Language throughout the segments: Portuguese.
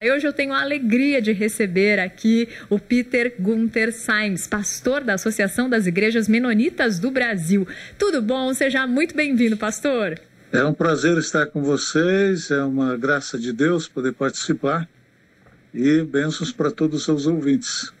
Hoje eu tenho a alegria de receber aqui o Peter Gunther Symes, pastor da Associação das Igrejas Menonitas do Brasil. Tudo bom? Seja muito bem-vindo, pastor. É um prazer estar com vocês, é uma graça de Deus poder participar e bênçãos para todos os seus ouvintes.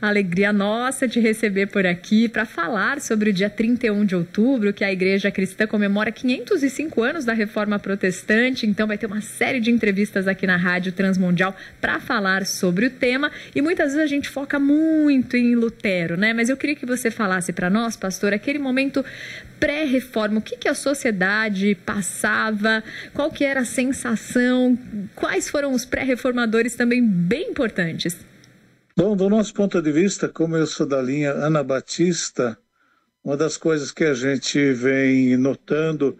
Alegria nossa de receber por aqui para falar sobre o dia 31 de outubro, que a Igreja Cristã comemora 505 anos da Reforma Protestante. Então, vai ter uma série de entrevistas aqui na Rádio Transmundial para falar sobre o tema. E muitas vezes a gente foca muito em Lutero, né? Mas eu queria que você falasse para nós, pastor, aquele momento pré-reforma, o que, que a sociedade passava, qual que era a sensação, quais foram os pré-reformadores também bem importantes. Bom, do nosso ponto de vista, como eu sou da linha anabatista, uma das coisas que a gente vem notando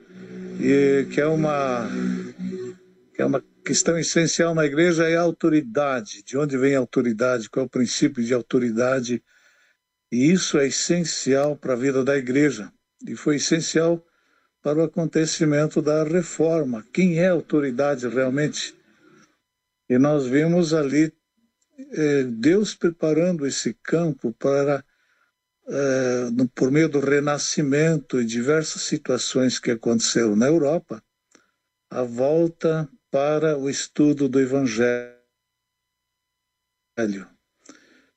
e que é uma que é uma questão essencial na igreja é a autoridade. De onde vem a autoridade? Qual é o princípio de autoridade? E isso é essencial para a vida da igreja e foi essencial para o acontecimento da reforma. Quem é autoridade realmente? E nós vimos ali é, Deus preparando esse campo para, é, por meio do renascimento e diversas situações que aconteceram na Europa, a volta para o estudo do Evangelho.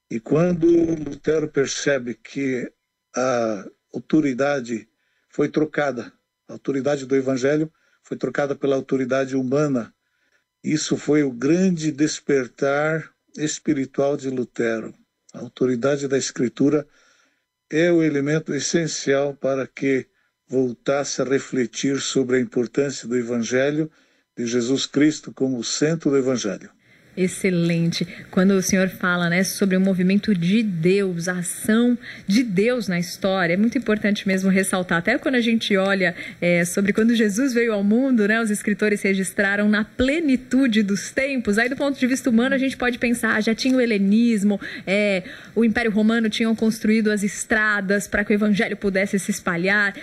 E quando Lutero percebe que a autoridade foi trocada, a autoridade do Evangelho foi trocada pela autoridade humana, isso foi o grande despertar espiritual de Lutero. A autoridade da Escritura é o elemento essencial para que voltasse a refletir sobre a importância do Evangelho de Jesus Cristo como o centro do Evangelho. Excelente. Quando o senhor fala né, sobre o movimento de Deus, a ação de Deus na história, é muito importante mesmo ressaltar. Até quando a gente olha é, sobre quando Jesus veio ao mundo, né, os escritores registraram na plenitude dos tempos. Aí, do ponto de vista humano, a gente pode pensar: já tinha o helenismo, é, o Império Romano tinham construído as estradas para que o evangelho pudesse se espalhar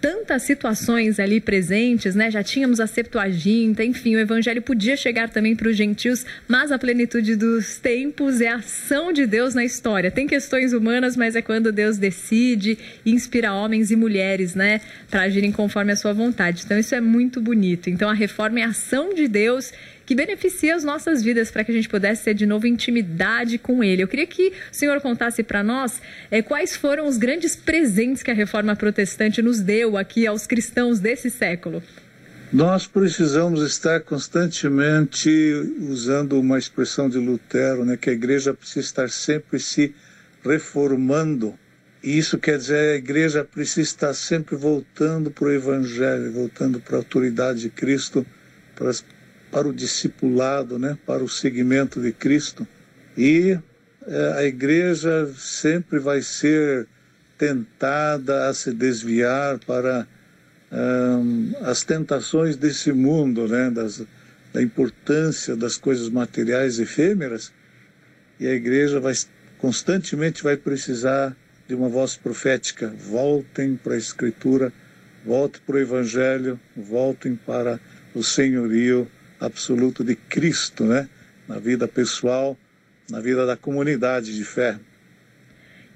tantas situações ali presentes, né? Já tínhamos a Septuaginta, enfim, o evangelho podia chegar também para os gentios, mas a plenitude dos tempos é a ação de Deus na história. Tem questões humanas, mas é quando Deus decide e inspira homens e mulheres, né, para agirem conforme a sua vontade. Então isso é muito bonito. Então a reforma é a ação de Deus que beneficia as nossas vidas para que a gente pudesse ter de novo intimidade com Ele. Eu queria que o senhor contasse para nós é, quais foram os grandes presentes que a reforma protestante nos deu aqui aos cristãos desse século. Nós precisamos estar constantemente usando uma expressão de Lutero, né, que a igreja precisa estar sempre se reformando. E isso quer dizer a igreja precisa estar sempre voltando para o Evangelho, voltando para a autoridade de Cristo, para as para o discipulado, né, para o seguimento de Cristo. E é, a igreja sempre vai ser tentada a se desviar para um, as tentações desse mundo, né, das, da importância das coisas materiais efêmeras. E a igreja vai constantemente vai precisar de uma voz profética. Voltem para a Escritura, voltem para o Evangelho, voltem para o senhorio absoluto de Cristo, né? Na vida pessoal, na vida da comunidade de fé.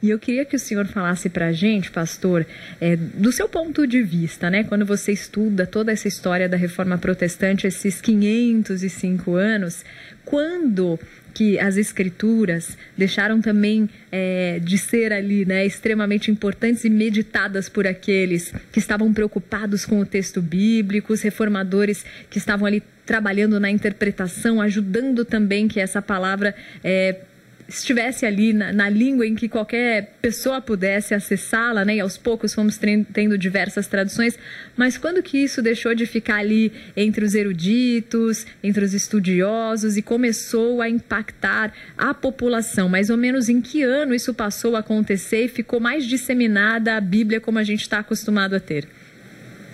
E eu queria que o senhor falasse para a gente, pastor, é, do seu ponto de vista, né? Quando você estuda toda essa história da reforma protestante, esses 505 anos, quando que as escrituras deixaram também é, de ser ali né, extremamente importantes e meditadas por aqueles que estavam preocupados com o texto bíblico, os reformadores que estavam ali trabalhando na interpretação, ajudando também que essa palavra é, estivesse ali na, na, língua em que qualquer pessoa pudesse acessá-la, né? E aos poucos fomos tendo diversas traduções. Mas quando que isso deixou de ficar ali entre os eruditos, entre os estudiosos e começou a impactar a população? Mais ou menos em que ano isso passou a acontecer e ficou mais disseminada a Bíblia como a gente está acostumado a ter?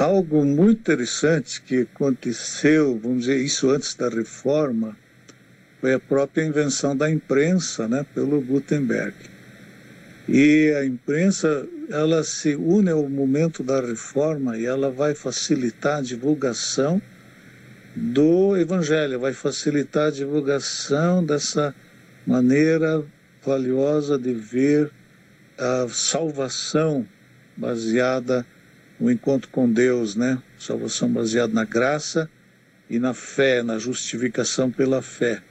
Algo muito interessante que aconteceu, vamos dizer, isso antes da reforma, foi a própria invenção da imprensa, né, pelo Gutenberg. E a imprensa, ela se une ao momento da reforma e ela vai facilitar a divulgação do Evangelho, vai facilitar a divulgação dessa maneira valiosa de ver a salvação baseada no encontro com Deus, né? Salvação baseada na graça e na fé, na justificação pela fé.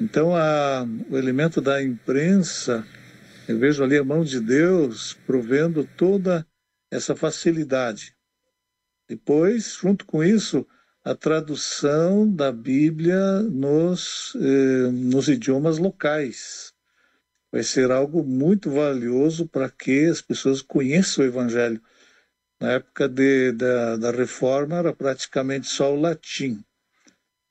Então, a, o elemento da imprensa, eu vejo ali a mão de Deus provendo toda essa facilidade. Depois, junto com isso, a tradução da Bíblia nos, eh, nos idiomas locais. Vai ser algo muito valioso para que as pessoas conheçam o Evangelho. Na época de, da, da Reforma era praticamente só o latim.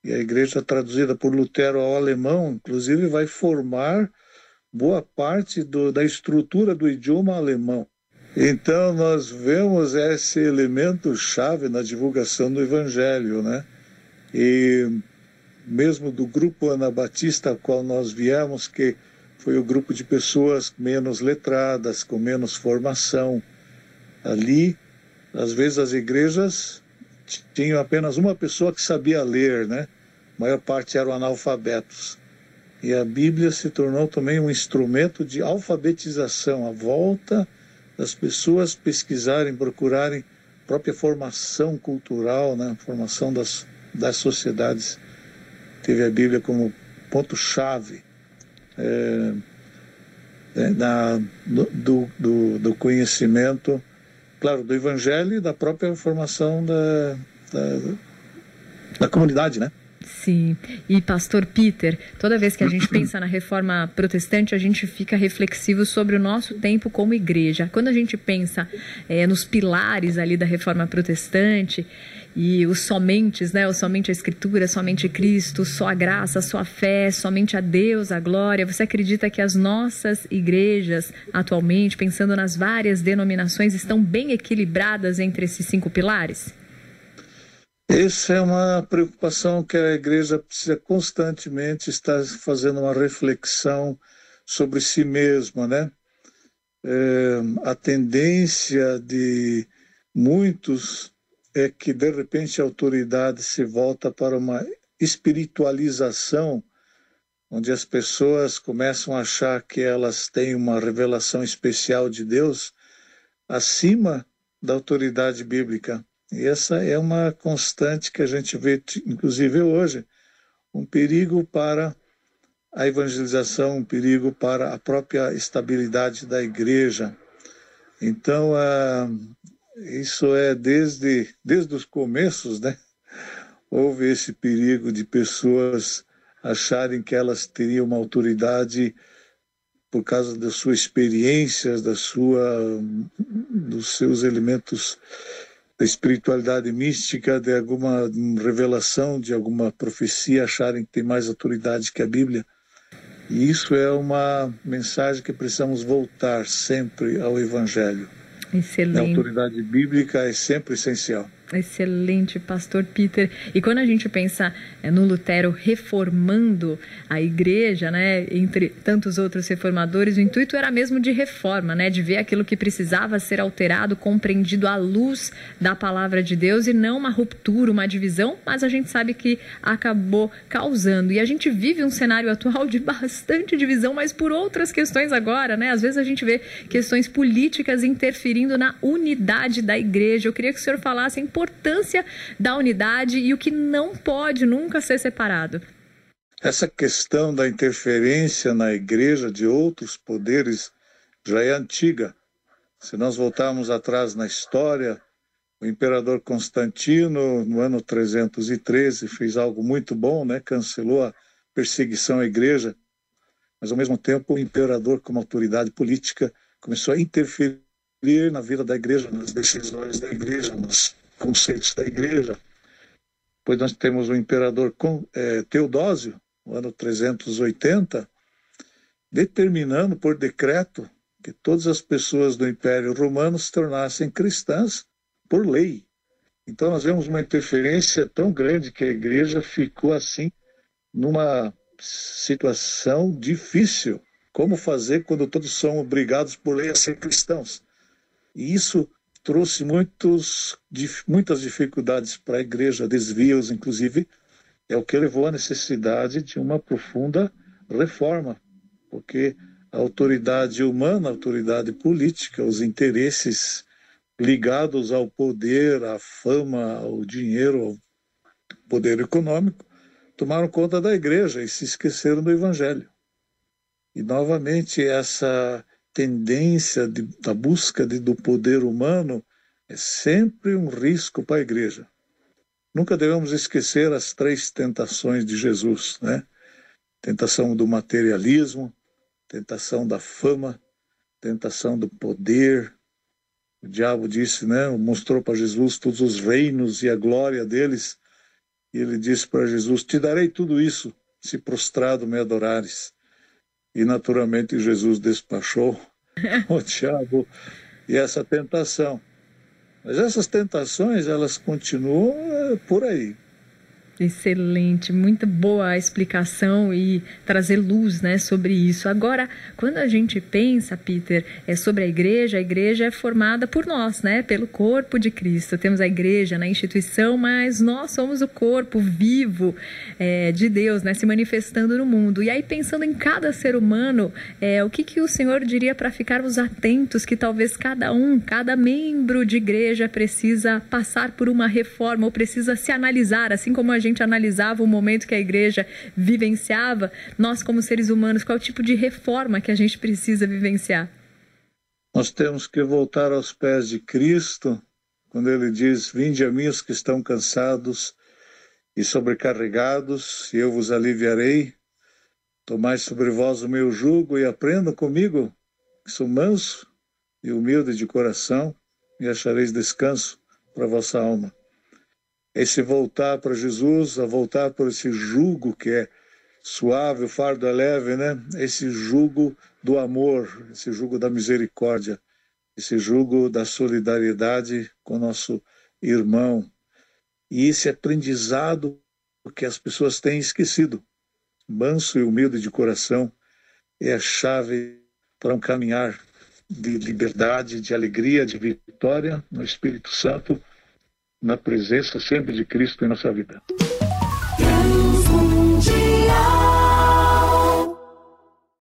E a igreja traduzida por Lutero ao alemão, inclusive, vai formar boa parte do, da estrutura do idioma alemão. Então, nós vemos esse elemento chave na divulgação do Evangelho, né? E mesmo do grupo Anabatista ao qual nós viemos, que foi o grupo de pessoas menos letradas, com menos formação. Ali, às vezes, as igrejas tinham apenas uma pessoa que sabia ler, né? A maior parte eram analfabetos. E a Bíblia se tornou também um instrumento de alfabetização, a volta das pessoas pesquisarem, procurarem própria formação cultural, né? formação das, das sociedades. Teve a Bíblia como ponto-chave é, é, do, do, do, conhecimento, claro, do Evangelho e da própria formação da, da, da comunidade, né? Sim. E pastor Peter, toda vez que a gente pensa na reforma protestante, a gente fica reflexivo sobre o nosso tempo como igreja. Quando a gente pensa é, nos pilares ali da reforma protestante e os somentes, né? O somente a escritura, somente Cristo, só a graça, só a fé, somente a Deus, a glória. Você acredita que as nossas igrejas atualmente, pensando nas várias denominações, estão bem equilibradas entre esses cinco pilares? Essa é uma preocupação que a igreja precisa constantemente estar fazendo uma reflexão sobre si mesma, né? É, a tendência de muitos é que de repente a autoridade se volta para uma espiritualização, onde as pessoas começam a achar que elas têm uma revelação especial de Deus acima da autoridade bíblica. E essa é uma constante que a gente vê, inclusive hoje, um perigo para a evangelização, um perigo para a própria estabilidade da igreja. Então, ah, isso é desde, desde os começos, né? Houve esse perigo de pessoas acharem que elas teriam uma autoridade por causa das suas experiências, da sua, dos seus elementos da espiritualidade mística, de alguma revelação, de alguma profecia, acharem que tem mais autoridade que a Bíblia. E isso é uma mensagem que precisamos voltar sempre ao Evangelho. Excelente. A autoridade bíblica é sempre essencial. Excelente, pastor Peter. E quando a gente pensa é, no Lutero reformando a igreja, né, entre tantos outros reformadores, o intuito era mesmo de reforma, né, de ver aquilo que precisava ser alterado, compreendido à luz da palavra de Deus e não uma ruptura, uma divisão, mas a gente sabe que acabou causando. E a gente vive um cenário atual de bastante divisão, mas por outras questões agora, né? Às vezes a gente vê questões políticas interferindo na unidade da igreja. Eu queria que o senhor falasse da unidade e o que não pode nunca ser separado. Essa questão da interferência na igreja de outros poderes já é antiga. Se nós voltarmos atrás na história, o imperador Constantino, no ano 313, fez algo muito bom, né? cancelou a perseguição à igreja, mas ao mesmo tempo o imperador, como autoridade política, começou a interferir na vida da igreja, nas decisões da igreja, conceitos da igreja. Depois nós temos o imperador é, Teodósio, no ano 380, determinando por decreto que todas as pessoas do Império Romano se tornassem cristãs por lei. Então nós vemos uma interferência tão grande que a igreja ficou assim numa situação difícil. Como fazer quando todos são obrigados por lei a ser cristãos? E isso trouxe muitos, muitas dificuldades para a igreja, desvios, inclusive, é o que levou à necessidade de uma profunda reforma, porque a autoridade humana, a autoridade política, os interesses ligados ao poder, à fama, ao dinheiro, ao poder econômico, tomaram conta da igreja e se esqueceram do evangelho. E novamente essa tendência de, da busca de, do poder humano é sempre um risco para a igreja. Nunca devemos esquecer as três tentações de Jesus, né? Tentação do materialismo, tentação da fama, tentação do poder. O diabo disse, né? Mostrou para Jesus todos os reinos e a glória deles. E ele disse para Jesus: Te darei tudo isso se prostrado me adorares. E naturalmente Jesus despachou o diabo e essa tentação. Mas essas tentações, elas continuam eh, por aí. Excelente, muito boa a explicação e trazer luz né, sobre isso. Agora, quando a gente pensa, Peter, é sobre a igreja, a igreja é formada por nós, né, pelo corpo de Cristo. Temos a igreja na instituição, mas nós somos o corpo vivo é, de Deus, né, se manifestando no mundo. E aí, pensando em cada ser humano, é, o que, que o Senhor diria para ficarmos atentos que talvez cada um, cada membro de igreja precisa passar por uma reforma ou precisa se analisar, assim como a gente analisava o momento que a igreja vivenciava, nós, como seres humanos, qual tipo de reforma que a gente precisa vivenciar? Nós temos que voltar aos pés de Cristo, quando ele diz: Vinde a mim os que estão cansados e sobrecarregados, e eu vos aliviarei. Tomai sobre vós o meu jugo e aprendam comigo, que sou manso e humilde de coração, e achareis descanso para vossa alma esse voltar para Jesus, a voltar para esse jugo que é suave, o fardo é leve, né? Esse jugo do amor, esse jugo da misericórdia, esse jugo da solidariedade com nosso irmão. E esse aprendizado que as pessoas têm esquecido. Manso e humilde de coração é a chave para um caminhar de liberdade, de alegria, de vitória no Espírito Santo na presença sempre de Cristo em nossa vida.